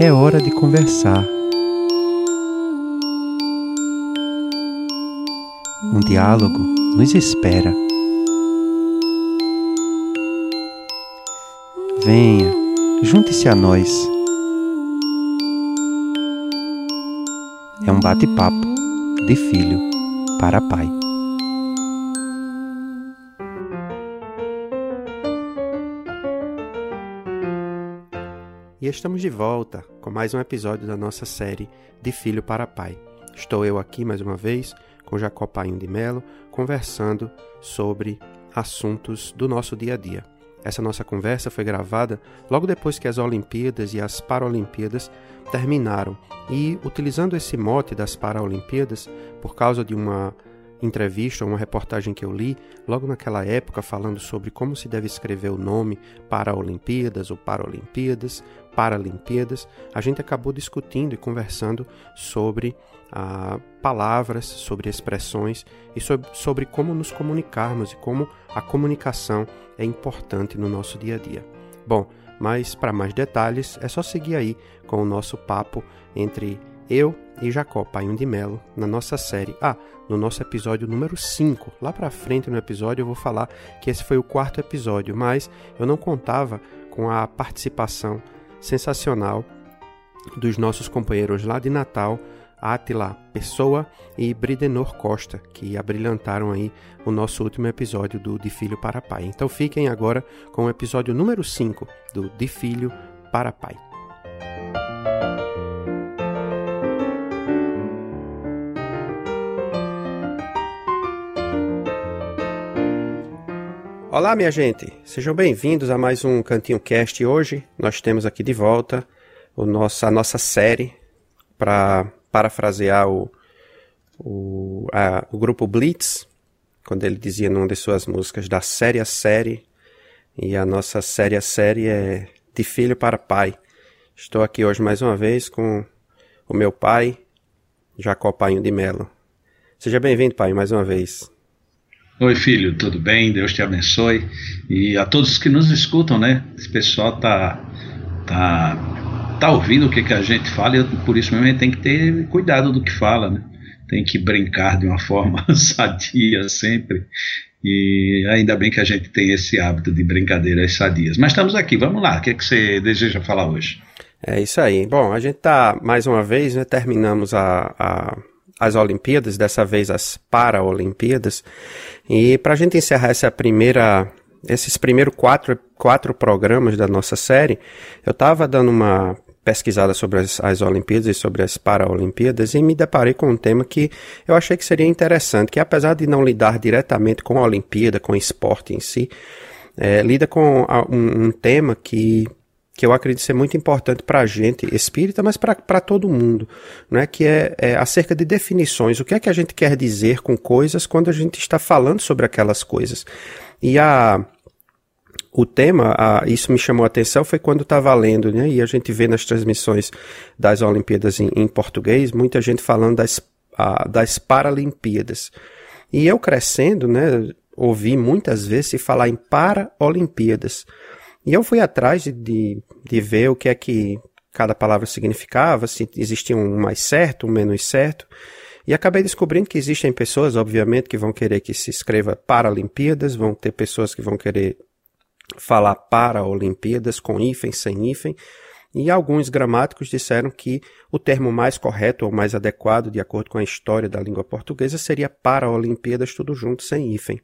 É hora de conversar. Um diálogo nos espera. Venha, junte-se a nós. É um bate-papo de filho para pai. Estamos de volta com mais um episódio da nossa série De Filho para Pai. Estou eu aqui mais uma vez com Jacó Painho de Melo, conversando sobre assuntos do nosso dia a dia. Essa nossa conversa foi gravada logo depois que as Olimpíadas e as Paralimpíadas terminaram. E utilizando esse mote das Paralimpíadas, por causa de uma entrevista, uma reportagem que eu li, logo naquela época, falando sobre como se deve escrever o nome para Olimpíadas ou Paralimpíadas, Paralimpíadas, a gente acabou discutindo e conversando sobre ah, palavras, sobre expressões e sobre, sobre como nos comunicarmos e como a comunicação é importante no nosso dia a dia. Bom, mas para mais detalhes é só seguir aí com o nosso papo entre eu e Jacó Painho de Melo na nossa série. Ah, no nosso episódio número 5. Lá para frente no episódio eu vou falar que esse foi o quarto episódio, mas eu não contava com a participação sensacional dos nossos companheiros lá de Natal, Atila Pessoa e Bridenor Costa, que abrilhantaram aí o nosso último episódio do De Filho para Pai. Então fiquem agora com o episódio número 5 do De Filho para Pai. Olá, minha gente. Sejam bem-vindos a mais um Cantinho Cast. Hoje nós temos aqui de volta o nosso, a nossa série para parafrasear o, o, a, o grupo Blitz, quando ele dizia numa de suas músicas da série a série. E a nossa série a série é de filho para pai. Estou aqui hoje mais uma vez com o meu pai, Jacó Painho de Melo. Seja bem-vindo, pai, mais uma vez. Oi, filho, tudo bem? Deus te abençoe. E a todos que nos escutam, né? Esse pessoal tá, tá, tá ouvindo o que, que a gente fala e por isso mesmo a gente tem que ter cuidado do que fala, né? Tem que brincar de uma forma sadia sempre. E ainda bem que a gente tem esse hábito de brincadeiras sadias. Mas estamos aqui, vamos lá. O que, é que você deseja falar hoje? É isso aí. Bom, a gente tá mais uma vez, né? Terminamos a, a as Olimpíadas, dessa vez as Paralimpíadas. E para a gente encerrar essa primeira, esses primeiros quatro, quatro programas da nossa série, eu estava dando uma pesquisada sobre as, as Olimpíadas e sobre as Paralimpíadas e me deparei com um tema que eu achei que seria interessante, que apesar de não lidar diretamente com a Olimpíada, com o esporte em si, é, lida com um, um tema que que eu acredito ser muito importante para a gente espírita, mas para todo mundo, né? que é, é, acerca de definições. O que é que a gente quer dizer com coisas quando a gente está falando sobre aquelas coisas? E a, o tema, isso me chamou a atenção, foi quando estava lendo, né? e a gente vê nas transmissões das Olimpíadas em, em português, muita gente falando das, das Paralimpíadas. E eu crescendo, né, ouvi muitas vezes se falar em Paralimpíadas. E eu fui atrás de, de, de ver o que é que cada palavra significava, se existia um mais certo, um menos certo. E acabei descobrindo que existem pessoas, obviamente, que vão querer que se escreva para Olimpíadas, vão ter pessoas que vão querer falar para Olimpíadas, com hífen, sem hífen. E alguns gramáticos disseram que o termo mais correto ou mais adequado, de acordo com a história da língua portuguesa, seria para Olimpíadas, tudo junto, sem hífen.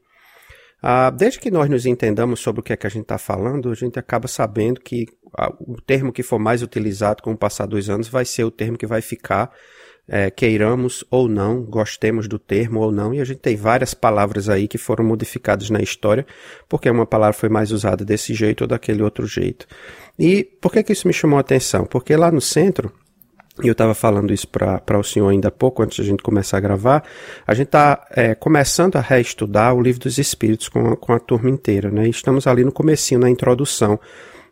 Ah, desde que nós nos entendamos sobre o que é que a gente está falando, a gente acaba sabendo que ah, o termo que for mais utilizado com o passar dos anos vai ser o termo que vai ficar é, queiramos ou não, gostemos do termo ou não, e a gente tem várias palavras aí que foram modificadas na história, porque uma palavra foi mais usada desse jeito ou daquele outro jeito. E por que, que isso me chamou a atenção? Porque lá no centro, e eu estava falando isso para o senhor ainda há pouco, antes de a gente começar a gravar, a gente está é, começando a reestudar o Livro dos Espíritos com com a turma inteira, né? Estamos ali no comecinho, na introdução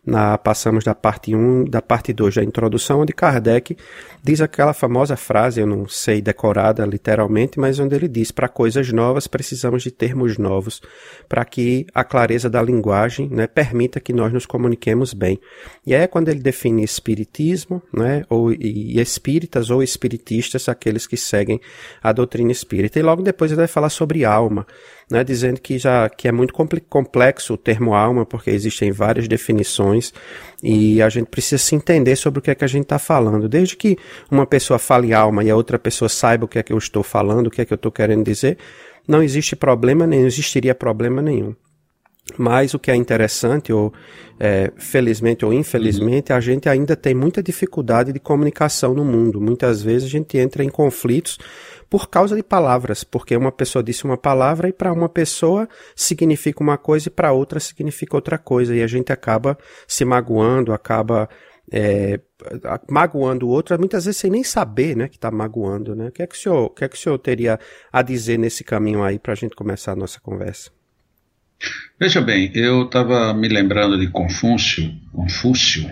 na, passamos da parte 1, da parte 2 da introdução, onde Kardec diz aquela famosa frase, eu não sei decorada literalmente, mas onde ele diz: para coisas novas precisamos de termos novos, para que a clareza da linguagem né, permita que nós nos comuniquemos bem. E é quando ele define espiritismo, né, ou, e, e espíritas ou espiritistas, aqueles que seguem a doutrina espírita. E logo depois ele vai falar sobre alma né, dizendo que já que é muito complexo o termo alma, porque existem várias definições e a gente precisa se entender sobre o que é que a gente está falando. Desde que uma pessoa fale alma e a outra pessoa saiba o que é que eu estou falando, o que é que eu estou querendo dizer, não existe problema nenhum, existiria problema nenhum. Mas o que é interessante, ou é, felizmente ou infelizmente, a gente ainda tem muita dificuldade de comunicação no mundo. Muitas vezes a gente entra em conflitos por causa de palavras, porque uma pessoa disse uma palavra e para uma pessoa significa uma coisa e para outra significa outra coisa, e a gente acaba se magoando, acaba é, magoando o outro, muitas vezes sem nem saber né, que está magoando. Né? O, que é que o, senhor, que é que o senhor teria a dizer nesse caminho aí para a gente começar a nossa conversa? Veja bem, eu estava me lembrando de Confúcio, Confúcio,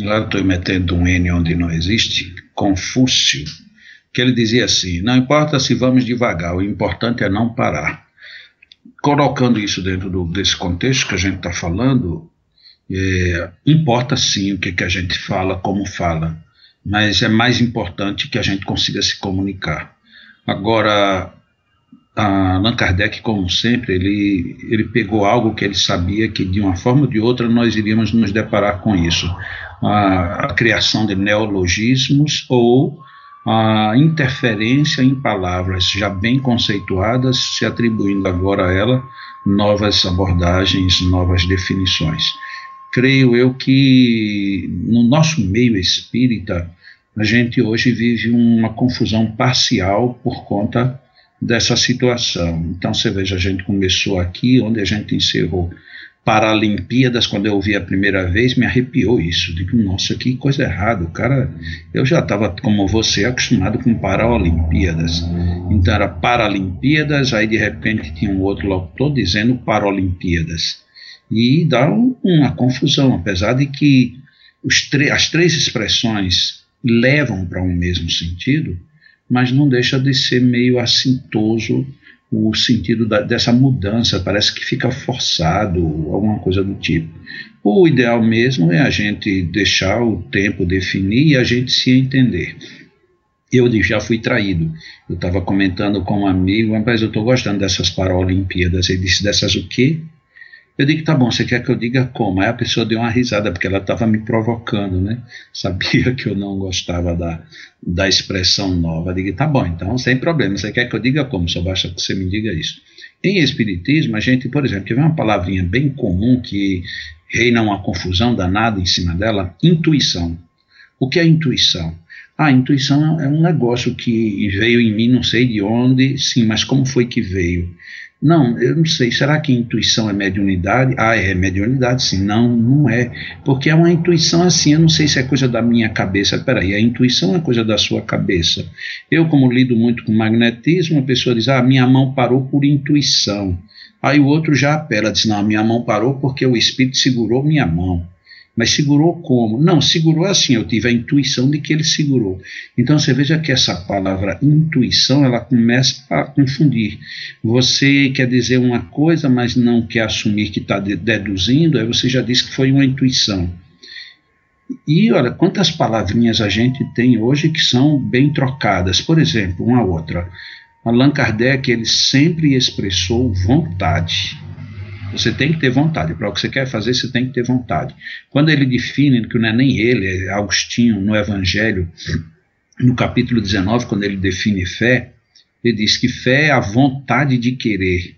lá estou metendo um N onde não existe, Confúcio, que ele dizia assim: não importa se vamos devagar, o importante é não parar. Colocando isso dentro do, desse contexto que a gente está falando, é, importa sim o que, que a gente fala, como fala, mas é mais importante que a gente consiga se comunicar. Agora, Allan Kardec, como sempre, ele, ele pegou algo que ele sabia que de uma forma ou de outra nós iríamos nos deparar com isso: a, a criação de neologismos ou a interferência em palavras já bem conceituadas, se atribuindo agora a ela novas abordagens, novas definições. Creio eu que no nosso meio espírita, a gente hoje vive uma confusão parcial por conta dessa situação. Então você veja, a gente começou aqui, onde a gente encerrou Paralimpíadas, quando eu ouvi a primeira vez, me arrepiou isso. Digo, nossa, que coisa errada. O cara, eu já estava, como você, acostumado com Paralimpíadas. Então era Paralimpíadas, aí de repente tinha um outro locutor dizendo Paralimpíadas. E dá um, uma confusão, apesar de que as três expressões levam para um mesmo sentido, mas não deixa de ser meio assintoso o sentido da, dessa mudança, parece que fica forçado, alguma coisa do tipo. O ideal mesmo é a gente deixar o tempo definir e a gente se entender. Eu já fui traído. Eu estava comentando com um amigo, mas eu estou gostando dessas Paralimpíadas. Ele disse: dessas o quê? Eu digo, tá bom, você quer que eu diga como? Aí a pessoa deu uma risada, porque ela estava me provocando, né? Sabia que eu não gostava da, da expressão nova. Eu digo, tá bom, então, sem problema, você quer que eu diga como? Só basta que você me diga isso. Em Espiritismo, a gente, por exemplo, tiver uma palavrinha bem comum que reina uma confusão danada em cima dela, intuição. O que é intuição? Ah, intuição é um negócio que veio em mim, não sei de onde, sim, mas como foi que veio? Não, eu não sei. Será que intuição é mediunidade? Ah, é mediunidade, sim. Não, não é. Porque é uma intuição assim. Eu não sei se é coisa da minha cabeça. Peraí, a intuição é coisa da sua cabeça. Eu, como lido muito com magnetismo, a pessoa diz: Ah, minha mão parou por intuição. Aí o outro já apela, diz: Não, minha mão parou porque o espírito segurou minha mão. Mas segurou como? Não, segurou assim, eu tive a intuição de que ele segurou. Então você veja que essa palavra intuição, ela começa a confundir. Você quer dizer uma coisa, mas não quer assumir que está deduzindo, aí você já disse que foi uma intuição. E olha, quantas palavrinhas a gente tem hoje que são bem trocadas. Por exemplo, uma outra. Allan Kardec, ele sempre expressou vontade. Você tem que ter vontade. Para o que você quer fazer, você tem que ter vontade. Quando ele define que não é nem ele, é Agostinho, no Evangelho, no capítulo 19, quando ele define fé, ele diz que fé é a vontade de querer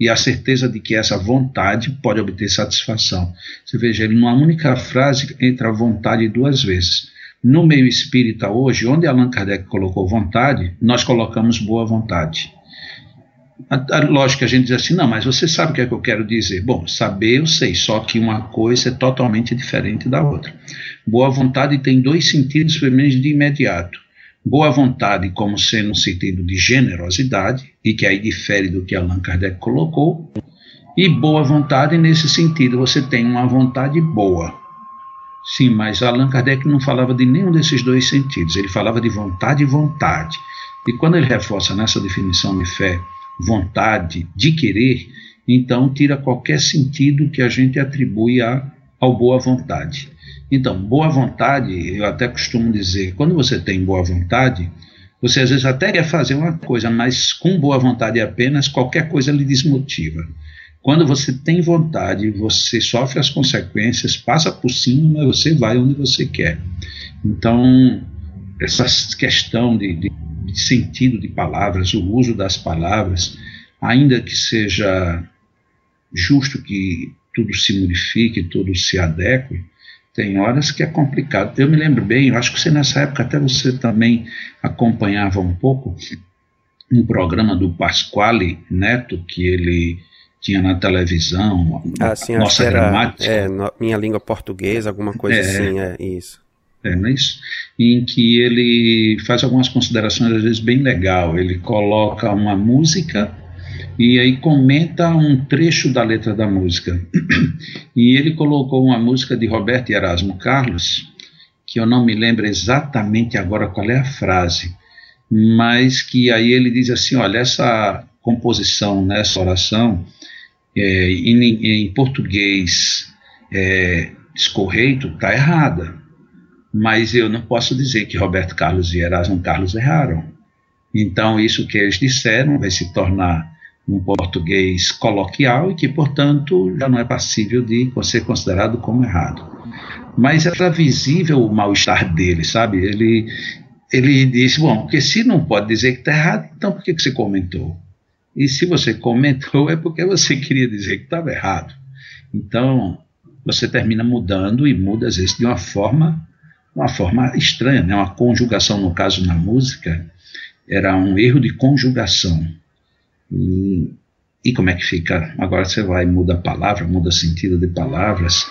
e a certeza de que essa vontade pode obter satisfação. Você veja, ele numa única frase entra a vontade duas vezes. No meio espírita hoje, onde Allan Kardec colocou vontade, nós colocamos boa vontade. A, a, lógico que a gente diz assim, não, mas você sabe o que é que eu quero dizer. Bom, saber eu sei, só que uma coisa é totalmente diferente da outra. Boa vontade tem dois sentidos, pelo menos de imediato. Boa vontade como sendo um sentido de generosidade, e que aí difere do que Allan Kardec colocou, e boa vontade nesse sentido, você tem uma vontade boa. Sim, mas Allan Kardec não falava de nenhum desses dois sentidos, ele falava de vontade e vontade. E quando ele reforça nessa definição de fé, vontade de querer, então tira qualquer sentido que a gente atribui a, ao boa vontade. Então, boa vontade, eu até costumo dizer, quando você tem boa vontade, você às vezes até quer fazer uma coisa, mas com boa vontade apenas, qualquer coisa lhe desmotiva. Quando você tem vontade, você sofre as consequências, passa por cima, mas você vai onde você quer. Então, essa questão de, de, de sentido de palavras, o uso das palavras, ainda que seja justo que tudo se modifique, tudo se adeque, tem horas que é complicado. Eu me lembro bem, eu acho que você nessa época até você também acompanhava um pouco um programa do Pasquale Neto que ele tinha na televisão, ah, sim, nossa era, gramática. É, no, minha língua portuguesa, alguma coisa é, assim, é isso. Isso? Em que ele faz algumas considerações, às vezes, bem legal. Ele coloca uma música e aí comenta um trecho da letra da música. E ele colocou uma música de Roberto Erasmo Carlos, que eu não me lembro exatamente agora qual é a frase, mas que aí ele diz assim: olha, essa composição, nessa oração, é, em, em, português é, escorreito está errada. Mas eu não posso dizer que Roberto Carlos e Erasmo Carlos erraram. Então, isso que eles disseram vai se tornar um português coloquial e que, portanto, já não é passível de ser considerado como errado. Mas era visível o mal-estar dele, sabe? Ele, ele disse: bom, porque se não pode dizer que está errado, então por que, que você comentou? E se você comentou, é porque você queria dizer que estava errado. Então, você termina mudando e muda às vezes de uma forma, uma forma estranha, né? Uma conjugação, no caso na música, era um erro de conjugação. E, e como é que fica? Agora você vai muda a palavra, muda o sentido de palavras.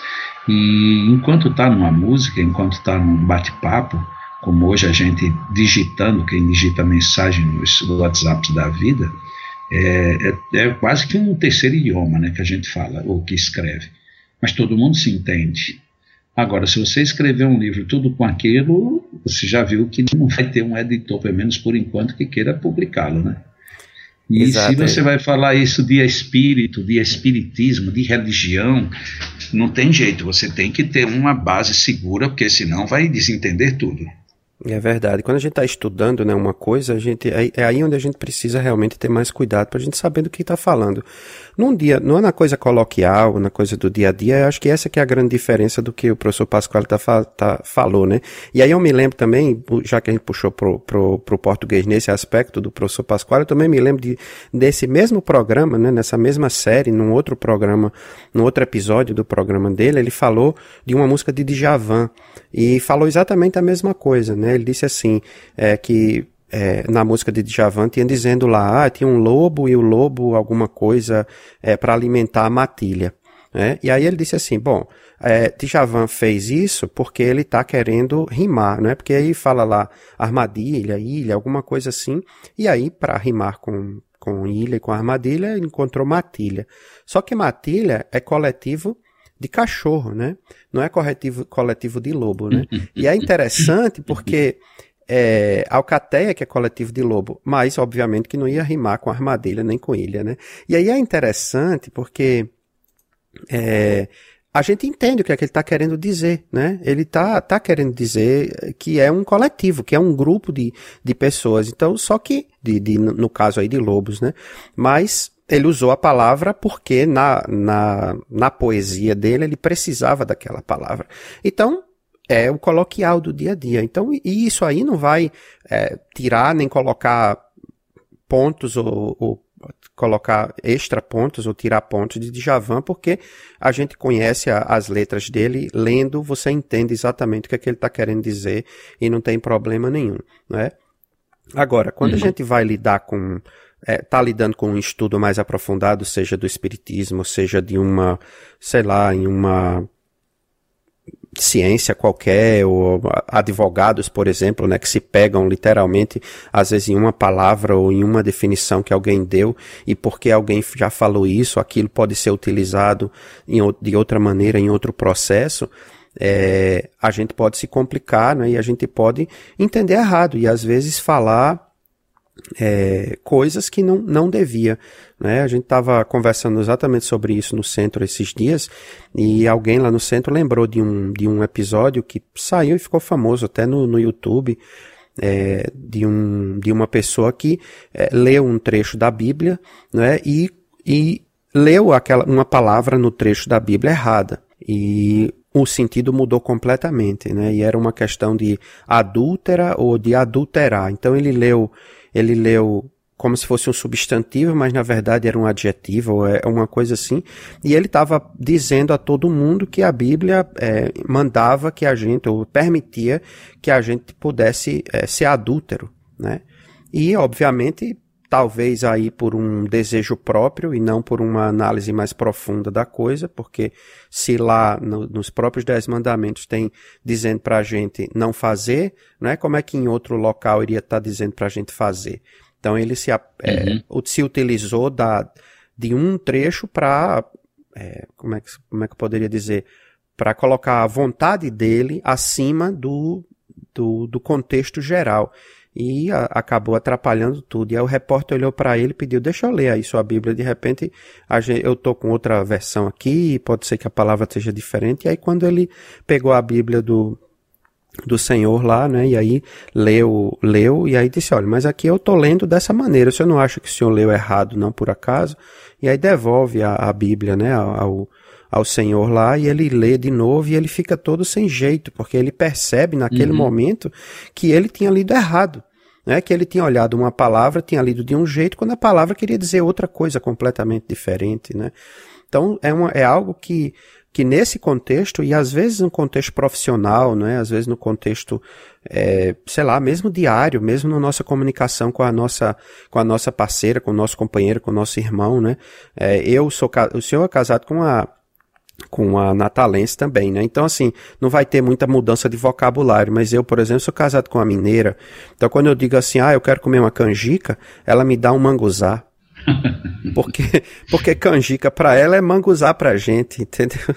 E enquanto está numa música, enquanto está num bate-papo, como hoje a gente digitando, quem digita mensagem nos WhatsApps da vida, é, é, é, quase que um terceiro idioma né, que a gente fala ou que escreve. Mas todo mundo se entende. Agora, se você escrever um livro tudo com aquilo, você já viu que não vai ter um editor, pelo menos por enquanto, que queira publicá-lo, né? E Exato. se você vai falar isso de espírito, de espiritismo, de religião, não tem jeito, você tem que ter uma base segura, porque senão vai desentender tudo. É verdade. Quando a gente está estudando né, uma coisa, a gente, é, aí onde a gente precisa realmente ter mais cuidado para a gente saber do que está falando. Num dia, não é na coisa coloquial, na coisa do dia a dia, eu acho que essa que é a grande diferença do que o professor Pascoal tá, tá, falou, né? E aí eu me lembro também, já que a gente puxou pro, pro, pro português nesse aspecto do professor Pascoal, eu também me lembro de, desse mesmo programa, né, nessa mesma série, num outro programa, num outro episódio do programa dele, ele falou de uma música de Djavan e falou exatamente a mesma coisa, né? Ele disse assim, é, que é, na música de Djavan tinha dizendo lá, ah, tinha um lobo e o lobo alguma coisa é, para alimentar a matilha. Né? E aí ele disse assim, bom, é, Djavan fez isso porque ele está querendo rimar, né? Porque aí fala lá armadilha, ilha, alguma coisa assim, e aí para rimar com, com ilha e com armadilha, encontrou matilha. Só que matilha é coletivo de cachorro, né? Não é coletivo, coletivo de lobo, né? E é interessante porque é, Alcateia, que é coletivo de lobo, mas obviamente que não ia rimar com armadilha nem com ilha, né? E aí é interessante porque é, a gente entende o que é que ele está querendo dizer, né? Ele está tá querendo dizer que é um coletivo, que é um grupo de, de pessoas. Então, só que, de, de, no caso aí de lobos, né? Mas ele usou a palavra porque na, na, na poesia dele ele precisava daquela palavra. Então, é o coloquial do dia a dia. Então, e isso aí não vai é, tirar nem colocar pontos ou, ou colocar extra pontos ou tirar pontos de Djavan, porque a gente conhece a, as letras dele, lendo você entende exatamente o que, é que ele está querendo dizer e não tem problema nenhum, né? Agora, quando uhum. a gente vai lidar com é, tá lidando com um estudo mais aprofundado, seja do espiritismo, seja de uma, sei lá, em uma ciência qualquer, ou advogados, por exemplo, né, que se pegam literalmente, às vezes em uma palavra ou em uma definição que alguém deu, e porque alguém já falou isso, aquilo pode ser utilizado em, de outra maneira em outro processo, é, a gente pode se complicar, né, e a gente pode entender errado, e às vezes falar é, coisas que não, não devia. Né? A gente estava conversando exatamente sobre isso no centro esses dias e alguém lá no centro lembrou de um, de um episódio que saiu e ficou famoso até no, no YouTube. É, de, um, de uma pessoa que é, leu um trecho da Bíblia né, e, e leu aquela, uma palavra no trecho da Bíblia errada. E o sentido mudou completamente, né? E era uma questão de adúltera ou de adulterar. Então ele leu ele leu como se fosse um substantivo, mas na verdade era um adjetivo, ou é uma coisa assim. E ele estava dizendo a todo mundo que a Bíblia é, mandava que a gente, ou permitia que a gente pudesse é, ser adúltero, né? E, obviamente, talvez aí por um desejo próprio e não por uma análise mais profunda da coisa, porque se lá no, nos próprios dez mandamentos tem dizendo para a gente não fazer, não é como é que em outro local iria estar tá dizendo para a gente fazer. Então ele se, é, uhum. se utilizou da, de um trecho para, é, como, é que, como é que eu poderia dizer, para colocar a vontade dele acima do, do, do contexto geral e a, acabou atrapalhando tudo. E aí o repórter olhou para ele e pediu: Deixa eu ler aí sua Bíblia. De repente, gente, eu tô com outra versão aqui, pode ser que a palavra seja diferente. E aí, quando ele pegou a Bíblia do, do Senhor lá, né? E aí leu, leu, e aí disse: Olha, mas aqui eu tô lendo dessa maneira. Você não acha que o senhor leu errado, não por acaso? E aí devolve a, a Bíblia, né? Ao, ao Senhor lá e ele lê de novo e ele fica todo sem jeito, porque ele percebe naquele uhum. momento que ele tinha lido errado né, que ele tinha olhado uma palavra, tinha lido de um jeito, quando a palavra queria dizer outra coisa completamente diferente, né? Então é, uma, é algo que, que nesse contexto, e às vezes no contexto profissional, né, às vezes no contexto, é, sei lá, mesmo diário, mesmo na nossa comunicação com a nossa, com a nossa parceira, com o nosso companheiro, com o nosso irmão, né, é, eu sou, o senhor é casado com a, com a natalense também, né? Então, assim, não vai ter muita mudança de vocabulário, mas eu, por exemplo, sou casado com uma mineira, então quando eu digo assim, ah, eu quero comer uma canjica, ela me dá um manguzá. porque, porque canjica para ela é manguzá pra gente, entendeu?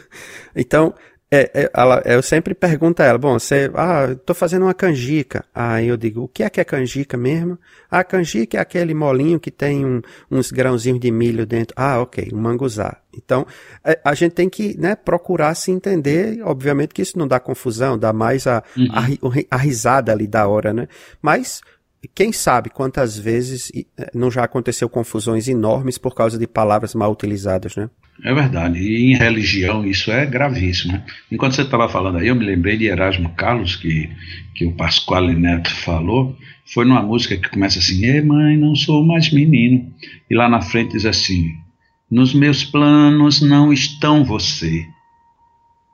Então, é, é, ela, eu sempre pergunto a ela, bom, você, ah, tô fazendo uma canjica. Aí eu digo, o que é que é canjica mesmo? Ah, canjica é aquele molinho que tem um, uns grãozinhos de milho dentro. Ah, ok, um manguzá. Então, é, a gente tem que, né, procurar se entender, obviamente que isso não dá confusão, dá mais a, uhum. a, a risada ali da hora, né? Mas, quem sabe quantas vezes é, não já aconteceu confusões enormes por causa de palavras mal utilizadas, né? É verdade. E em religião isso é gravíssimo. Enquanto você estava falando aí, eu me lembrei de Erasmo Carlos, que, que o Pasquale Neto falou. Foi numa música que começa assim: Ei, mãe, não sou mais menino. E lá na frente diz assim: Nos meus planos não estão você.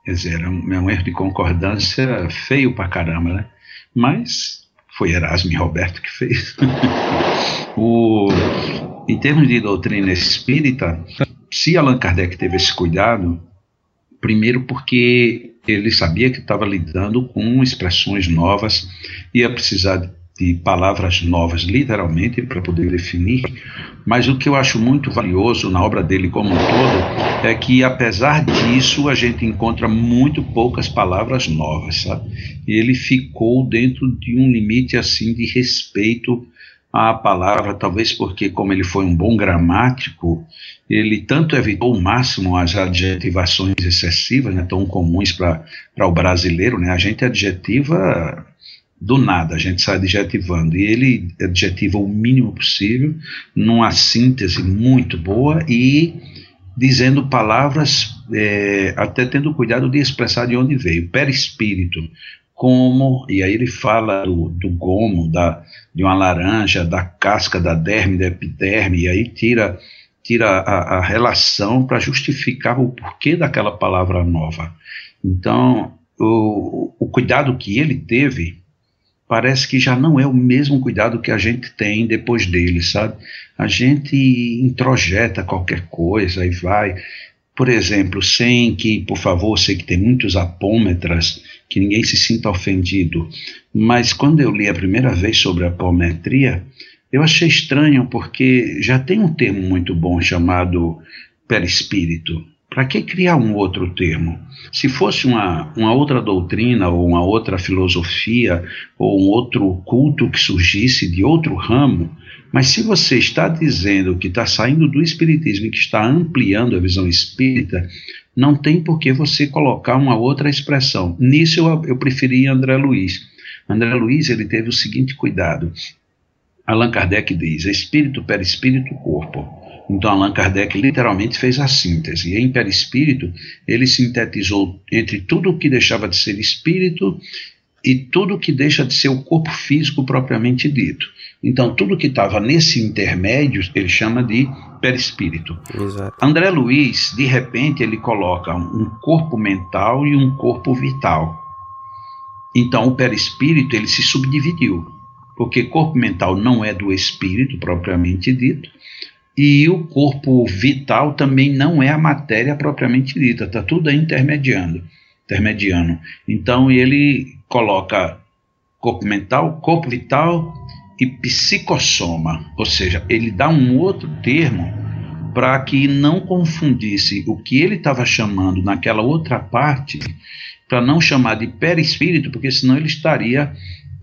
Quer dizer, é um, é um erro de concordância feio pra caramba, né? Mas foi Erasmo e Roberto que fez. o, em termos de doutrina espírita, se Allan Kardec teve esse cuidado, primeiro porque ele sabia que estava lidando com expressões novas, ia precisar de palavras novas, literalmente, para poder definir. Mas o que eu acho muito valioso na obra dele como um todo é que, apesar disso, a gente encontra muito poucas palavras novas, sabe? E ele ficou dentro de um limite assim de respeito à palavra, talvez porque, como ele foi um bom gramático, ele tanto evitou o máximo as adjetivações excessivas, né, tão comuns para o brasileiro, né, a gente adjetiva do nada, a gente sai adjetivando, e ele adjetiva o mínimo possível, numa síntese muito boa e dizendo palavras, é, até tendo cuidado de expressar de onde veio, perispírito, como, e aí ele fala do, do gomo, da, de uma laranja, da casca da derme, da epiderme, e aí tira, tira a, a relação para justificar o porquê daquela palavra nova. Então, o, o cuidado que ele teve parece que já não é o mesmo cuidado que a gente tem depois dele, sabe? A gente introjeta qualquer coisa e vai. Por exemplo, sem que, por favor, sei que tem muitos apômetras, que ninguém se sinta ofendido, mas quando eu li a primeira vez sobre apometria, eu achei estranho porque já tem um termo muito bom chamado perispírito. Para que criar um outro termo? Se fosse uma, uma outra doutrina ou uma outra filosofia ou um outro culto que surgisse de outro ramo, mas se você está dizendo que está saindo do espiritismo e que está ampliando a visão espírita, não tem por que você colocar uma outra expressão. Nisso eu, eu preferi André Luiz. André Luiz ele teve o seguinte cuidado. Allan Kardec diz: espírito, perispírito, corpo. Então Allan Kardec literalmente fez a síntese. E em perispírito ele sintetizou entre tudo o que deixava de ser espírito e tudo que deixa de ser o corpo físico propriamente dito. Então, tudo que estava nesse intermédio, ele chama de perispírito. Exato. André Luiz, de repente, ele coloca um corpo mental e um corpo vital. Então, o perispírito, ele se subdividiu, porque corpo mental não é do espírito, propriamente dito, e o corpo vital também não é a matéria propriamente dita, está tudo intermediando, intermediando. Então, ele coloca corpo mental, corpo vital e psicossoma, ou seja, ele dá um outro termo para que não confundisse o que ele estava chamando naquela outra parte, para não chamar de perispírito, porque senão ele estaria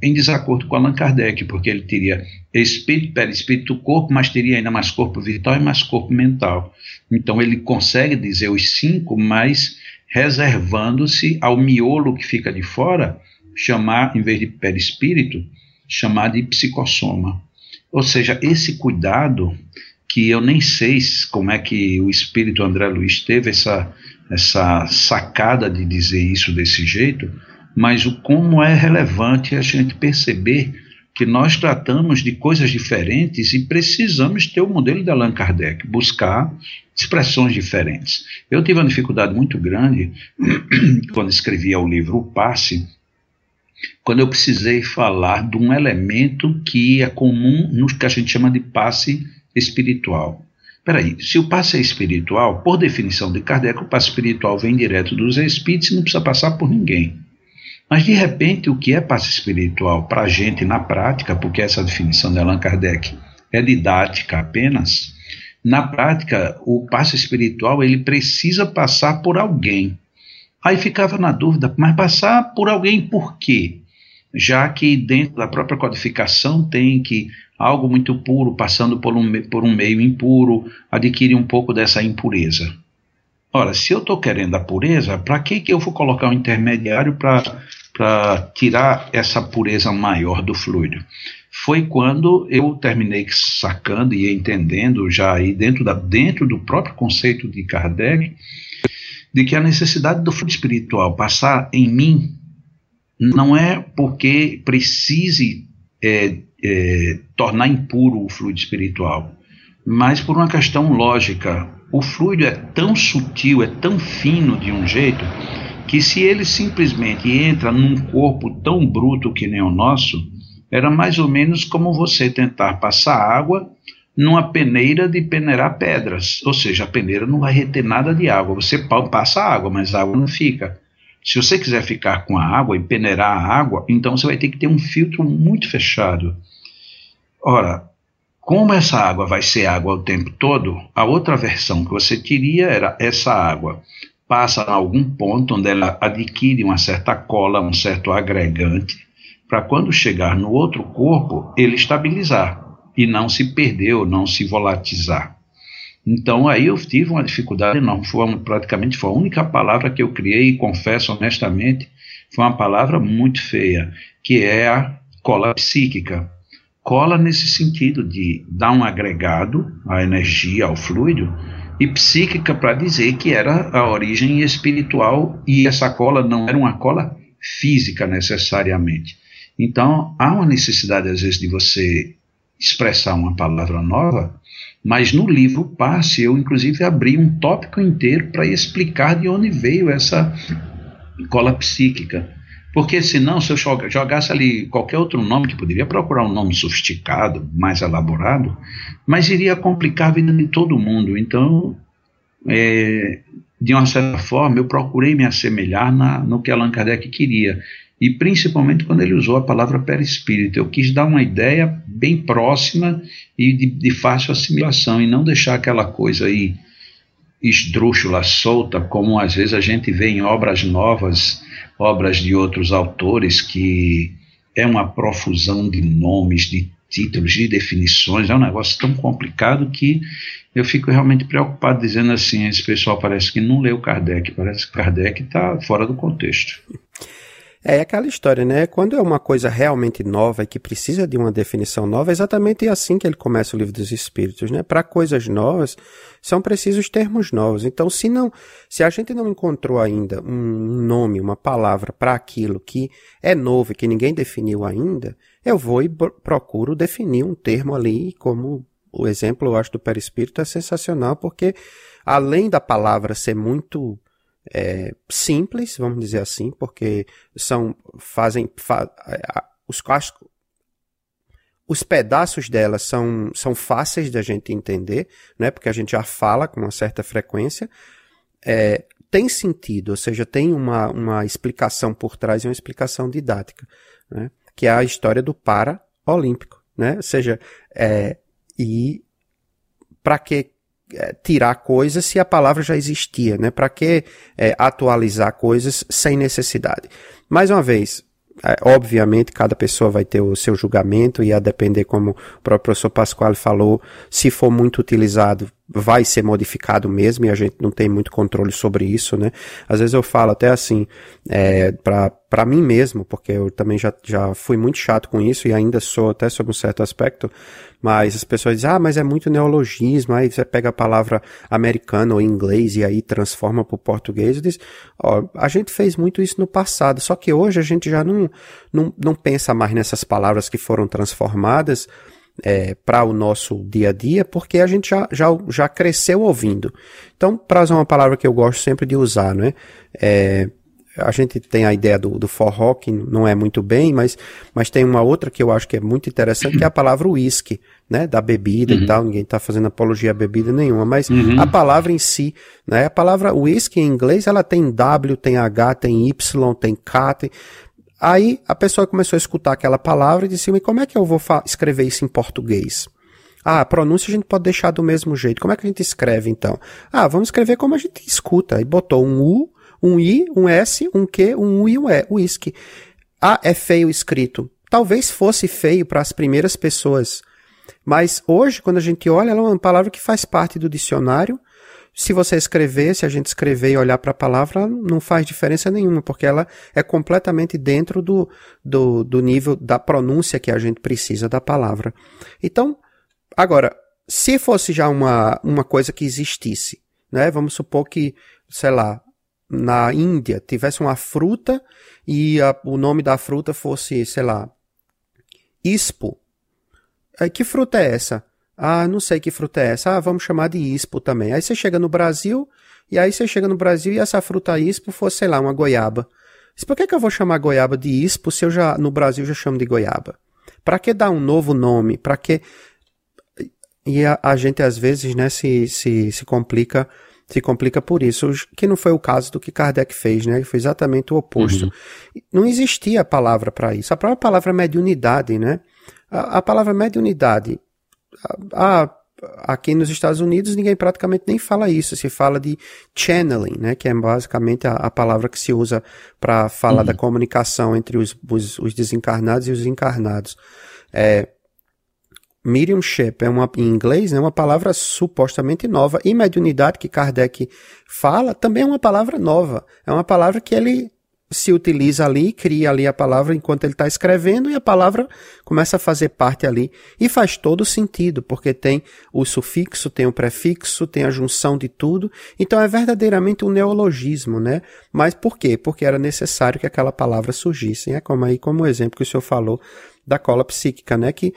em desacordo com Allan Kardec, porque ele teria espírito, perispírito, corpo, mas teria ainda mais corpo vital e mais corpo mental. Então ele consegue dizer os cinco, mas reservando-se ao miolo que fica de fora, chamar, em vez de perispírito, chamar de psicossoma. Ou seja, esse cuidado que eu nem sei como é que o espírito André Luiz teve essa, essa sacada de dizer isso desse jeito, mas o como é relevante a gente perceber que nós tratamos de coisas diferentes e precisamos ter o modelo de Allan Kardec, buscar expressões diferentes. Eu tive uma dificuldade muito grande quando escrevia o livro O Passe, quando eu precisei falar de um elemento que é comum no que a gente chama de passe espiritual. Peraí, se o passe é espiritual, por definição de Kardec, o passe espiritual vem direto dos espíritos e não precisa passar por ninguém. Mas de repente, o que é passe espiritual para a gente na prática, porque essa definição de Allan Kardec é didática apenas, na prática, o passe espiritual ele precisa passar por alguém. Aí ficava na dúvida, mas passar por alguém por quê? Já que dentro da própria codificação tem que algo muito puro passando por um, por um meio impuro adquire um pouco dessa impureza. Ora, se eu estou querendo a pureza, para que, que eu vou colocar um intermediário para tirar essa pureza maior do fluido? Foi quando eu terminei sacando e entendendo já aí dentro, da, dentro do próprio conceito de Kardec, de que a necessidade do fluido espiritual passar em mim não é porque precise é, é, tornar impuro o fluido espiritual, mas por uma questão lógica. O fluido é tão sutil, é tão fino de um jeito, que se ele simplesmente entra num corpo tão bruto que nem o nosso, era mais ou menos como você tentar passar água numa peneira de peneirar pedras, ou seja, a peneira não vai reter nada de água. Você passa água, mas a água não fica. Se você quiser ficar com a água e peneirar a água, então você vai ter que ter um filtro muito fechado. Ora, como essa água vai ser água o tempo todo, a outra versão que você teria era essa água passa a algum ponto onde ela adquire uma certa cola, um certo agregante, para quando chegar no outro corpo, ele estabilizar e não se perder ou não se volatizar. Então aí eu tive uma dificuldade enorme, foi praticamente foi a única palavra que eu criei e confesso honestamente, foi uma palavra muito feia, que é a cola psíquica. Cola nesse sentido de dar um agregado à energia, ao fluido, e psíquica para dizer que era a origem espiritual e essa cola não era uma cola física necessariamente. Então, há uma necessidade, às vezes, de você expressar uma palavra nova, mas no livro Passe, eu inclusive abri um tópico inteiro para explicar de onde veio essa cola psíquica. Porque senão, se eu jogasse ali qualquer outro nome, que poderia procurar um nome sofisticado, mais elaborado, mas iria complicar a vida de todo mundo. Então, é, de uma certa forma, eu procurei me assemelhar na, no que Allan Kardec queria. E principalmente quando ele usou a palavra perispírito. Eu quis dar uma ideia bem próxima e de, de fácil assimilação, e não deixar aquela coisa aí esdrúxula, solta, como às vezes a gente vê em obras novas obras de outros autores, que é uma profusão de nomes, de títulos, de definições, é um negócio tão complicado que eu fico realmente preocupado dizendo assim, esse pessoal parece que não leu Kardec, parece que Kardec está fora do contexto. É, aquela história, né? Quando é uma coisa realmente nova e que precisa de uma definição nova, é exatamente assim que ele começa o livro dos Espíritos, né? Para coisas novas, são precisos termos novos. Então, se não, se a gente não encontrou ainda um nome, uma palavra para aquilo que é novo e que ninguém definiu ainda, eu vou e procuro definir um termo ali, como o exemplo, eu acho, do perispírito é sensacional, porque além da palavra ser muito é, simples, vamos dizer assim, porque são fazem fa, os os pedaços dela são, são fáceis da gente entender, né? Porque a gente já fala com uma certa frequência. É, tem sentido, ou seja, tem uma, uma explicação por trás e uma explicação didática, né? Que é a história do para-olímpico, né? Ou seja, é, e para que é, tirar coisas se a palavra já existia, né? Para que é, atualizar coisas sem necessidade? Mais uma vez, é, obviamente cada pessoa vai ter o seu julgamento e a depender como o próprio professor Pasquale falou, se for muito utilizado, vai ser modificado mesmo e a gente não tem muito controle sobre isso, né? Às vezes eu falo até assim, é, para mim mesmo, porque eu também já, já fui muito chato com isso e ainda sou até sobre um certo aspecto, mas as pessoas dizem, ah, mas é muito neologismo, aí você pega a palavra americana ou inglês e aí transforma para o português. Diz, ó, a gente fez muito isso no passado, só que hoje a gente já não, não, não pensa mais nessas palavras que foram transformadas é, para o nosso dia a dia, porque a gente já, já, já cresceu ouvindo. Então, para usar uma palavra que eu gosto sempre de usar, né? É, a gente tem a ideia do, do forró, que não é muito bem, mas, mas tem uma outra que eu acho que é muito interessante, que é a palavra whisky, né? Da bebida uhum. e tal, ninguém está fazendo apologia à bebida nenhuma, mas uhum. a palavra em si, né? A palavra whisky em inglês, ela tem W, tem H, tem Y, tem K, tem... Aí a pessoa começou a escutar aquela palavra e disse, mas como é que eu vou escrever isso em português? Ah, a pronúncia a gente pode deixar do mesmo jeito. Como é que a gente escreve então? Ah, vamos escrever como a gente escuta. E botou um U um I, um S, um Q, um U e um E, whisky. Ah, é feio escrito. Talvez fosse feio para as primeiras pessoas, mas hoje, quando a gente olha, ela é uma palavra que faz parte do dicionário. Se você escrever, se a gente escrever e olhar para a palavra, não faz diferença nenhuma, porque ela é completamente dentro do, do, do nível da pronúncia que a gente precisa da palavra. Então, agora, se fosse já uma, uma coisa que existisse, né? Vamos supor que, sei lá, na Índia tivesse uma fruta e a, o nome da fruta fosse, sei lá, ispo. Que fruta é essa? Ah, não sei que fruta é essa. Ah, vamos chamar de ispo também. Aí você chega no Brasil, e aí você chega no Brasil e essa fruta ispo fosse, sei lá, uma goiaba. Mas por que, que eu vou chamar goiaba de ispo se eu já, no Brasil, já chamo de goiaba? Para que dar um novo nome? Para que... E a, a, gente, às vezes, né, se, se, se complica se complica por isso, que não foi o caso do que Kardec fez, né? Foi exatamente o oposto. Uhum. Não existia palavra para isso. A própria palavra mediunidade, né? A, a palavra mediunidade, a, a, aqui nos Estados Unidos ninguém praticamente nem fala isso. Se fala de channeling, né? Que é basicamente a, a palavra que se usa para falar uhum. da comunicação entre os, os, os, desencarnados e os encarnados. É, mediumship é uma, em inglês, é né, uma palavra supostamente nova. E mediunidade, que Kardec fala, também é uma palavra nova. É uma palavra que ele se utiliza ali, cria ali a palavra enquanto ele está escrevendo e a palavra começa a fazer parte ali e faz todo sentido, porque tem o sufixo, tem o prefixo, tem a junção de tudo, então é verdadeiramente um neologismo, né? Mas por quê? Porque era necessário que aquela palavra surgisse, é como aí como o exemplo que o senhor falou da cola psíquica, né? Que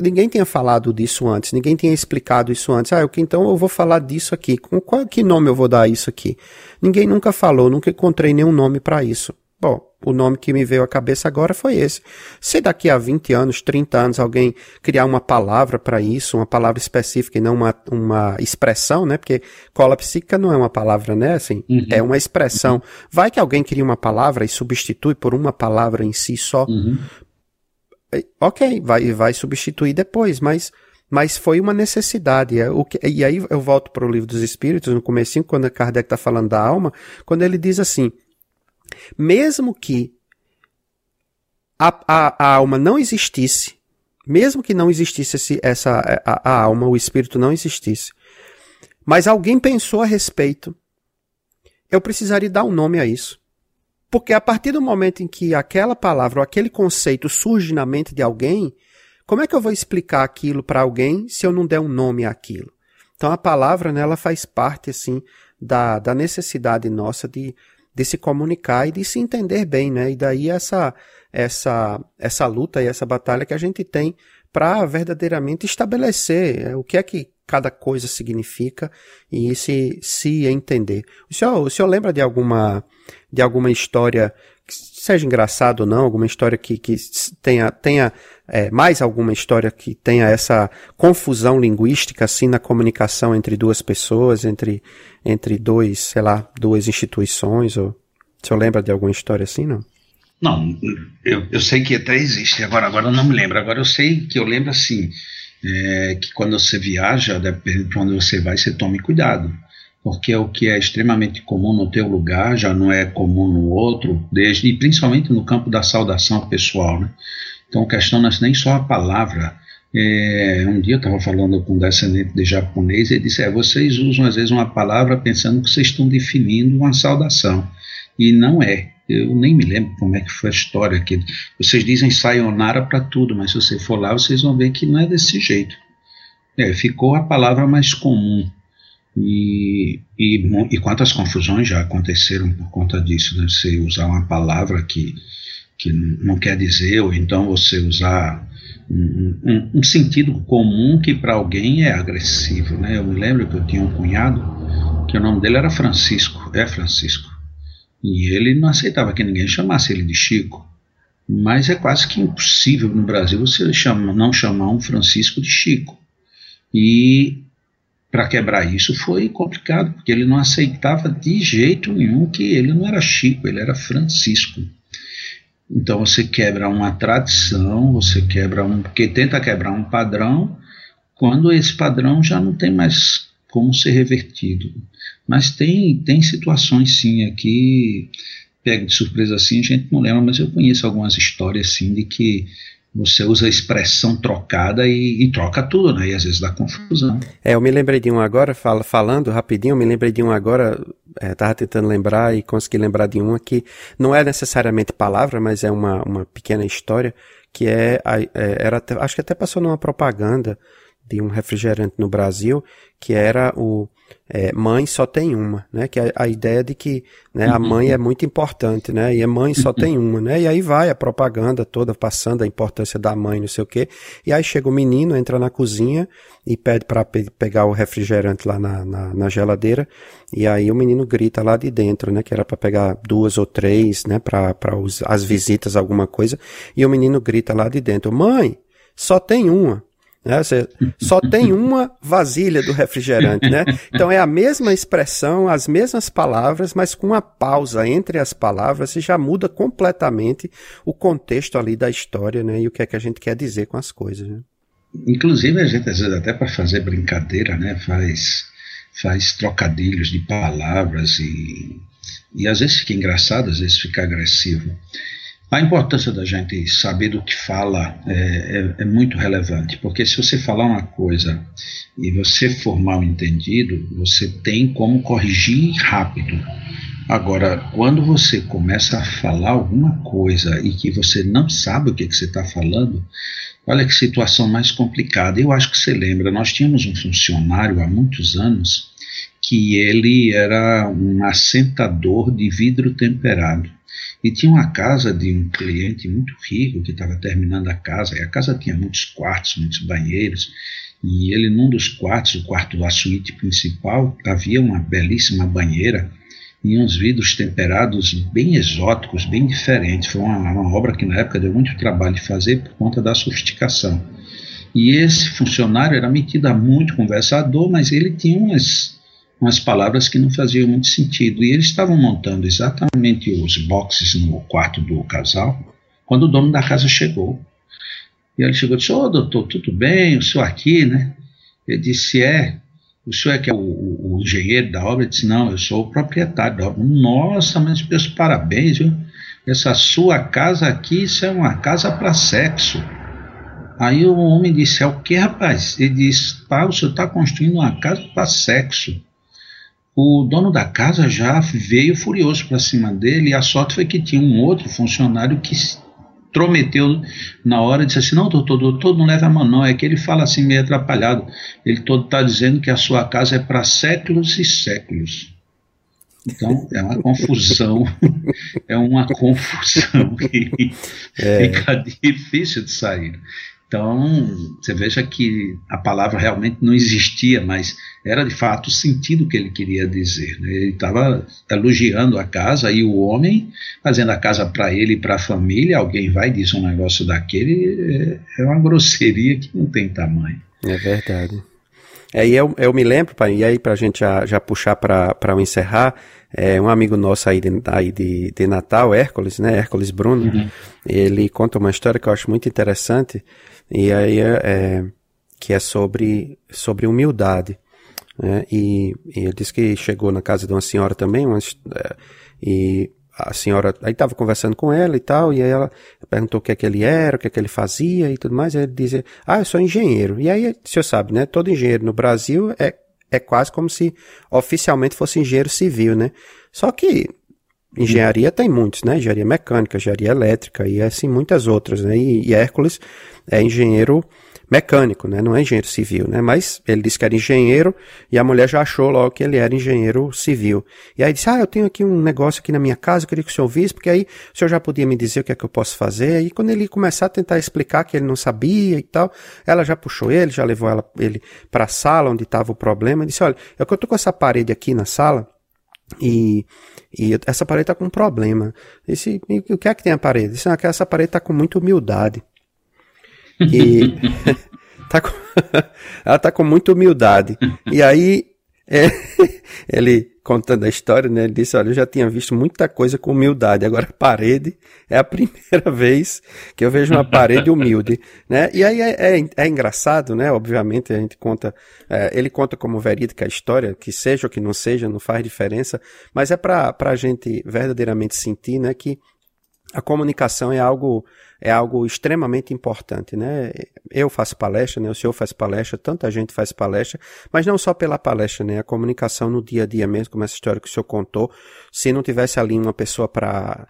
ninguém tinha falado disso antes, ninguém tinha explicado isso antes. Ah, então eu vou falar disso aqui. Com qual que nome eu vou dar isso aqui? Ninguém nunca falou, nunca encontrei nenhum nome para isso. Bom, o nome que me veio à cabeça agora foi esse. Se daqui a 20 anos, 30 anos, alguém criar uma palavra para isso, uma palavra específica e não uma, uma expressão, né? Porque cola psíquica não é uma palavra, né? Assim, uhum. é uma expressão. Uhum. Vai que alguém cria uma palavra e substitui por uma palavra em si só. Uhum ok, vai, vai substituir depois, mas, mas foi uma necessidade. É, o que, e aí eu volto para o livro dos Espíritos, no começo, quando Kardec está falando da alma, quando ele diz assim, mesmo que a, a, a alma não existisse, mesmo que não existisse esse, essa, a, a alma, o espírito não existisse, mas alguém pensou a respeito, eu precisaria dar um nome a isso. Porque a partir do momento em que aquela palavra ou aquele conceito surge na mente de alguém, como é que eu vou explicar aquilo para alguém se eu não der um nome àquilo? Então a palavra, né, ela faz parte, assim, da, da necessidade nossa de, de se comunicar e de se entender bem, né? E daí essa, essa, essa luta e essa batalha que a gente tem para verdadeiramente estabelecer é, o que é que cada coisa significa e se, se entender. O senhor, o senhor lembra de alguma, de alguma história, que seja engraçado ou não, alguma história que, que tenha, tenha é, mais alguma história que tenha essa confusão linguística assim na comunicação entre duas pessoas, entre, entre dois, sei lá, duas instituições? Ou, o senhor lembra de alguma história assim, não? Não, eu, eu sei que até existe, agora, agora eu não me lembro. Agora eu sei que eu lembro assim, é, que quando você viaja, depende de onde você vai, você tome cuidado. Porque o que é extremamente comum no teu lugar já não é comum no outro, desde, e principalmente no campo da saudação pessoal. Né? Então não é nem só a palavra. É, um dia eu estava falando com um descendente de japonês e ele disse: é, vocês usam às vezes uma palavra pensando que vocês estão definindo uma saudação. E não é. Eu nem me lembro como é que foi a história. Que vocês dizem sayonara para tudo, mas se você for lá, vocês vão ver que não é desse jeito. É, ficou a palavra mais comum. E, e, e quantas confusões já aconteceram por conta disso, né? Você usar uma palavra que, que não quer dizer, ou então você usar um, um, um sentido comum que para alguém é agressivo, né? Eu me lembro que eu tinha um cunhado que o nome dele era Francisco, é Francisco. E ele não aceitava que ninguém chamasse ele de Chico. Mas é quase que impossível no Brasil você chama, não chamar um Francisco de Chico. E para quebrar isso foi complicado, porque ele não aceitava de jeito nenhum que ele não era Chico, ele era Francisco. Então você quebra uma tradição, você quebra um. porque tenta quebrar um padrão, quando esse padrão já não tem mais como ser revertido. Mas tem, tem situações sim aqui, pega de surpresa assim, a gente não lembra, mas eu conheço algumas histórias assim de que você usa a expressão trocada e, e, troca tudo, né? E às vezes dá confusão. É, eu me lembrei de um agora, fala, falando rapidinho, eu me lembrei de um agora, é, tentando lembrar e consegui lembrar de uma que não é necessariamente palavra, mas é uma, uma pequena história, que é, é era acho que até passou numa propaganda de um refrigerante no Brasil, que era o é, mãe só tem uma, né? Que é a ideia de que né, a mãe é muito importante, né? E a mãe só tem uma, né? E aí vai a propaganda toda passando a importância da mãe, não sei o quê. E aí chega o menino, entra na cozinha e pede para pe pegar o refrigerante lá na, na, na, geladeira. E aí o menino grita lá de dentro, né? Que era para pegar duas ou três, né? Para as visitas, alguma coisa. E o menino grita lá de dentro: Mãe, só tem uma. Né? Você só tem uma vasilha do refrigerante, né? Então é a mesma expressão, as mesmas palavras, mas com uma pausa entre as palavras e já muda completamente o contexto ali da história, né? E o que é que a gente quer dizer com as coisas, né? Inclusive a gente às vezes até para fazer brincadeira, né? Faz faz trocadilhos de palavras e e às vezes fica engraçado, às vezes fica agressivo. A importância da gente saber do que fala é, é, é, muito relevante, porque se você falar uma coisa e você for mal entendido, você tem como corrigir rápido. Agora, quando você começa a falar alguma coisa e que você não sabe o que, que você está falando, olha que situação mais complicada. Eu acho que você lembra, nós tínhamos um funcionário há muitos anos que ele era um assentador de vidro temperado. E tinha uma casa de um cliente muito rico que estava terminando a casa, e a casa tinha muitos quartos, muitos banheiros, e ele, num dos quartos, o quarto da suíte principal, havia uma belíssima banheira e uns vidros temperados bem exóticos, bem diferentes. Foi uma, uma obra que na época deu muito trabalho de fazer por conta da sofisticação. E esse funcionário era metido a muito conversador, mas ele tinha umas, umas palavras que não faziam muito sentido. E eles estavam montando exatamente os boxes no quarto do casal quando o dono da casa chegou. E ele chegou e disse: Ô oh, doutor, tudo bem? O senhor aqui, né? Ele disse: É. O senhor é que é o, o, o engenheiro da obra? Ele disse: Não, eu sou o proprietário da obra. Nossa, mas meus parabéns, viu? Essa sua casa aqui, isso é uma casa para sexo. Aí o homem disse: É o que, rapaz? Ele disse: Pá, o senhor está construindo uma casa para sexo. O dono da casa já veio furioso para cima dele, e a sorte foi que tinha um outro funcionário que intrometeu na hora e disse assim: Não, doutor, doutor, não leva a mão, não. É que ele fala assim, meio atrapalhado. Ele todo está dizendo que a sua casa é para séculos e séculos. Então, é uma confusão, é uma confusão que é. fica difícil de sair. Então, você veja que a palavra realmente não existia, mas era de fato o sentido que ele queria dizer. Né? Ele estava elogiando a casa e o homem fazendo a casa para ele e para a família. Alguém vai e diz um negócio daquele, é, é uma grosseria que não tem tamanho. É verdade. Aí eu, eu me lembro, pai, e aí para a gente já, já puxar para encerrar, é, um amigo nosso aí de, aí de, de Natal, Hércules, né, Hércules Bruno, uhum. ele conta uma história que eu acho muito interessante, e aí é, é, que é sobre, sobre humildade. Né? E, e, ele disse que chegou na casa de uma senhora também, uma, é, e a senhora aí estava conversando com ela e tal, e aí ela perguntou o que é que ele era, o que é que ele fazia e tudo mais, e ele dizia, ah, eu sou engenheiro. E aí, o senhor sabe, né, todo engenheiro no Brasil é, é quase como se oficialmente fosse engenheiro civil, né? Só que engenharia tem muitos, né? Engenharia mecânica, engenharia elétrica e assim muitas outras, né? E, e Hércules é engenheiro mecânico, né? Não é engenheiro civil, né? Mas ele disse que era engenheiro e a mulher já achou logo que ele era engenheiro civil. E aí disse, ah, eu tenho aqui um negócio aqui na minha casa, eu queria que o senhor visse, porque aí o senhor já podia me dizer o que é que eu posso fazer. E quando ele começar a tentar explicar que ele não sabia e tal, ela já puxou ele, já levou ela, ele para a sala onde estava o problema e disse, olha, eu tô com essa parede aqui na sala e, e essa parede está com um problema. Disse, o que é que tem a parede? Disse, ah, essa parede está com muita humildade. E tá com, ela tá com muita humildade. E aí é, ele contando a história, né? Ele disse: Olha, eu já tinha visto muita coisa com humildade, agora parede é a primeira vez que eu vejo uma parede humilde, né? E aí é, é, é engraçado, né? Obviamente a gente conta, é, ele conta como verídica a história, que seja ou que não seja, não faz diferença, mas é para a gente verdadeiramente sentir, né? Que a comunicação é algo é algo extremamente importante, né? Eu faço palestra, né? O senhor faz palestra, tanta gente faz palestra, mas não só pela palestra, né? A comunicação no dia a dia mesmo, como essa história que o senhor contou, se não tivesse ali uma pessoa para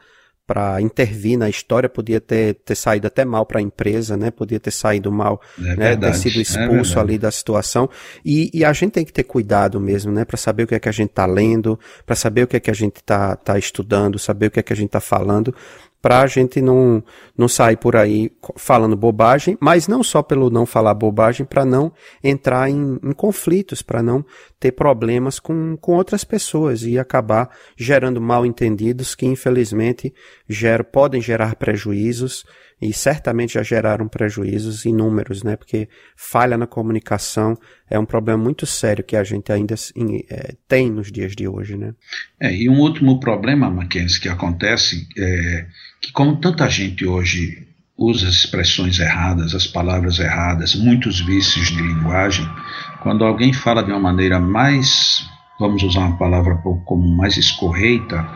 para intervir na história, podia ter, ter saído até mal para a empresa, né? Podia ter saído mal, é né? ter sido é expulso é ali da situação. E, e, a gente tem que ter cuidado mesmo, né? Para saber o que é que a gente está lendo, para saber o que é que a gente está tá estudando, saber o que é que a gente está falando, para a gente não, não sair por aí falando bobagem, mas não só pelo não falar bobagem, para não entrar em, em conflitos, para não ter problemas com, com outras pessoas e acabar gerando mal entendidos que infelizmente geram, podem gerar prejuízos e certamente já geraram prejuízos inúmeros, né? Porque falha na comunicação é um problema muito sério que a gente ainda é, tem nos dias de hoje, né? É, e um último problema, Mackenzie, que acontece é que como tanta gente hoje usa as expressões erradas, as palavras erradas, muitos vícios de linguagem, quando alguém fala de uma maneira mais vamos usar uma palavra pouco como mais escorreita,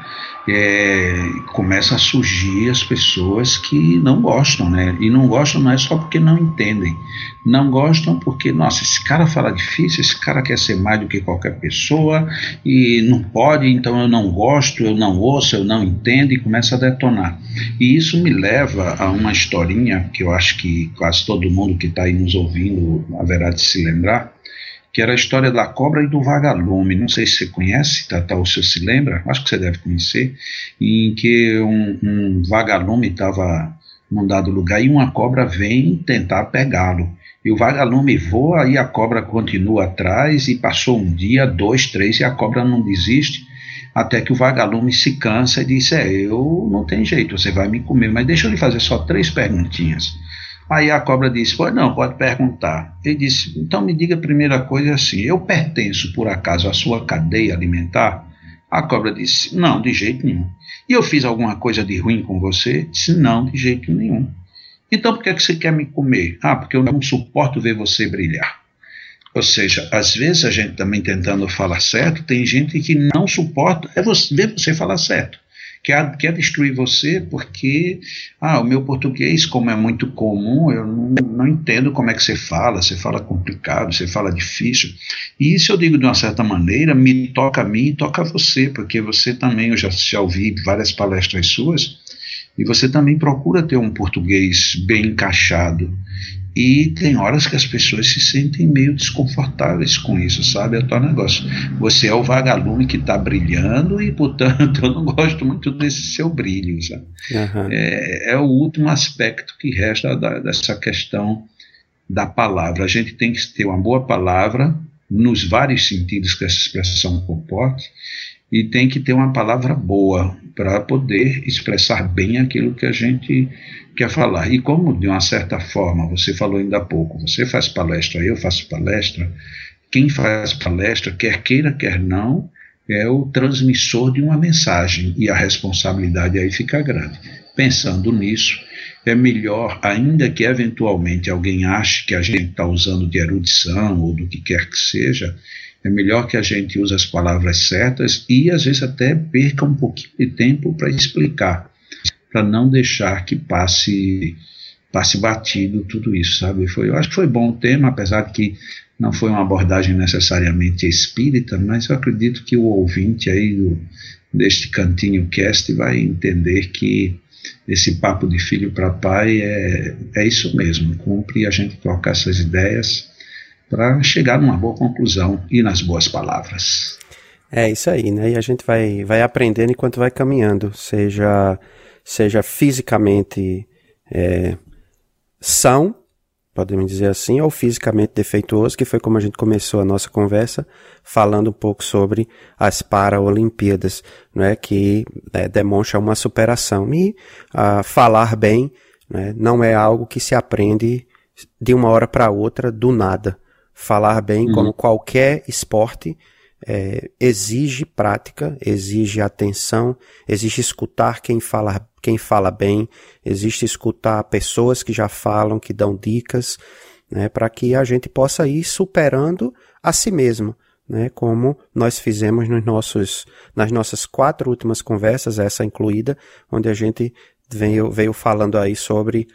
é, começa a surgir as pessoas que não gostam, né? E não gostam não é só porque não entendem. Não gostam porque, nossa, esse cara fala difícil, esse cara quer ser mais do que qualquer pessoa e não pode, então eu não gosto, eu não ouço, eu não entendo e começa a detonar. E isso me leva a uma historinha que eu acho que quase todo mundo que está aí nos ouvindo haverá de se lembrar que era a história da cobra e do vagalume. Não sei se você conhece, Tata, ou se você se lembra, acho que você deve conhecer, em que um, um vagalume estava num dado lugar e uma cobra vem tentar pegá-lo. E o vagalume voa e a cobra continua atrás e passou um dia, dois, três e a cobra não desiste até que o vagalume se cansa e diz: É, eu não tem jeito, você vai me comer, mas deixa eu lhe fazer só três perguntinhas. Aí a cobra disse: Pois não, pode perguntar. Ele disse: Então me diga a primeira coisa assim: Eu pertenço por acaso à sua cadeia alimentar? A cobra disse: Não, de jeito nenhum. E eu fiz alguma coisa de ruim com você? Disse: Não, de jeito nenhum. Então por que, é que você quer me comer? Ah, porque eu não suporto ver você brilhar. Ou seja, às vezes a gente também tentando falar certo, tem gente que não suporta é ver você falar certo quer, quer destruir você porque, ah, o meu português, como é muito comum, eu não, não entendo como é que você fala, você fala complicado, você fala difícil. E isso eu digo de uma certa maneira, me toca a mim e toca a você, porque você também, eu já, já ouvi várias palestras suas, e você também procura ter um português bem encaixado. E tem horas que as pessoas se sentem meio desconfortáveis com isso, sabe? É o tal negócio. Você é o vagalume que está brilhando e, portanto, eu não gosto muito desse seu brilho, sabe? Uhum. É, é, o último aspecto que resta da, dessa questão da palavra. A gente tem que ter uma boa palavra nos vários sentidos que essa expressão comporte e tem que ter uma palavra boa para poder expressar bem aquilo que a gente quer falar. E como, de uma certa forma, você falou ainda há pouco, você faz palestra, eu faço palestra, quem faz palestra, quer queira, quer não, é o transmissor de uma mensagem e a responsabilidade aí fica grande. Pensando nisso, é melhor, ainda que eventualmente alguém ache que a gente está usando de erudição ou do que quer que seja, é melhor que a gente use as palavras certas e às vezes até perca um pouquinho de tempo para explicar, para não deixar que passe passe batido tudo isso, sabe? Foi, eu acho que foi bom o tema, apesar de que não foi uma abordagem necessariamente espírita, mas eu acredito que o ouvinte aí do, deste cantinho cast vai entender que esse papo de filho para pai é, é isso mesmo, cumpre a gente trocar essas ideias para chegar numa boa conclusão e nas boas palavras. É isso aí, né? E a gente vai, vai aprendendo enquanto vai caminhando, seja, seja fisicamente é, são, podemos dizer assim, ou fisicamente defeituoso, que foi como a gente começou a nossa conversa, falando um pouco sobre as Paralimpíadas, né, que é, demonstra uma superação. E falar bem né, não é algo que se aprende de uma hora para outra do nada. Falar bem, uhum. como qualquer esporte, é, exige prática, exige atenção, exige escutar quem fala, quem fala bem, existe escutar pessoas que já falam, que dão dicas, né, para que a gente possa ir superando a si mesmo, né, como nós fizemos nos nossos, nas nossas quatro últimas conversas, essa incluída, onde a gente veio, veio falando aí sobre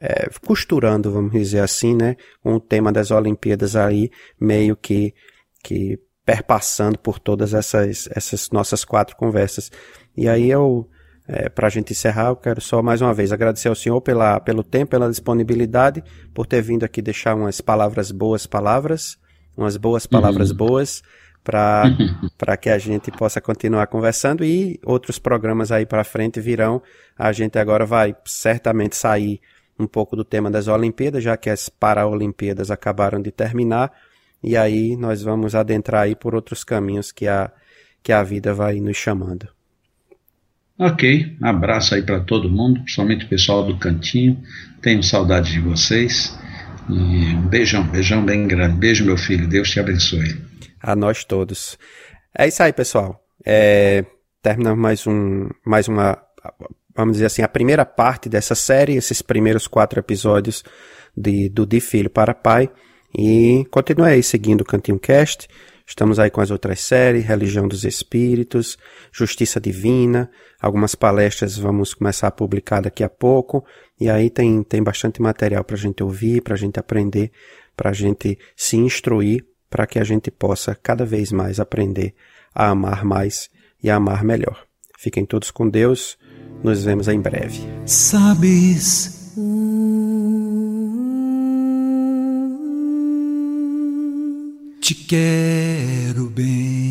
é, costurando, vamos dizer assim, né, com o tema das Olimpíadas aí, meio que, que perpassando por todas essas, essas nossas quatro conversas. E aí eu, é, para a gente encerrar, eu quero só mais uma vez agradecer ao senhor pela, pelo tempo, pela disponibilidade, por ter vindo aqui deixar umas palavras boas palavras, umas boas palavras uhum. boas, para que a gente possa continuar conversando e outros programas aí para frente virão. A gente agora vai certamente sair um pouco do tema das Olimpíadas, já que as Paralimpíadas acabaram de terminar, e aí nós vamos adentrar aí por outros caminhos que a, que a vida vai nos chamando. Ok, abraço aí para todo mundo, principalmente o pessoal do cantinho. Tenho saudade de vocês. E um beijão, beijão bem grande. Beijo, meu filho. Deus te abençoe. A nós todos. É isso aí, pessoal. É, terminamos mais um, mais uma vamos dizer assim, a primeira parte dessa série, esses primeiros quatro episódios de, do De Filho para Pai. E continue aí seguindo o Cantinho Cast. Estamos aí com as outras séries, Religião dos Espíritos, Justiça Divina, algumas palestras vamos começar a publicar daqui a pouco, e aí tem, tem bastante material para a gente ouvir, para a gente aprender, para a gente se instruir, para que a gente possa cada vez mais aprender a amar mais e a amar melhor. Fiquem todos com Deus, nos vemos em breve. Sabes. Te quero bem.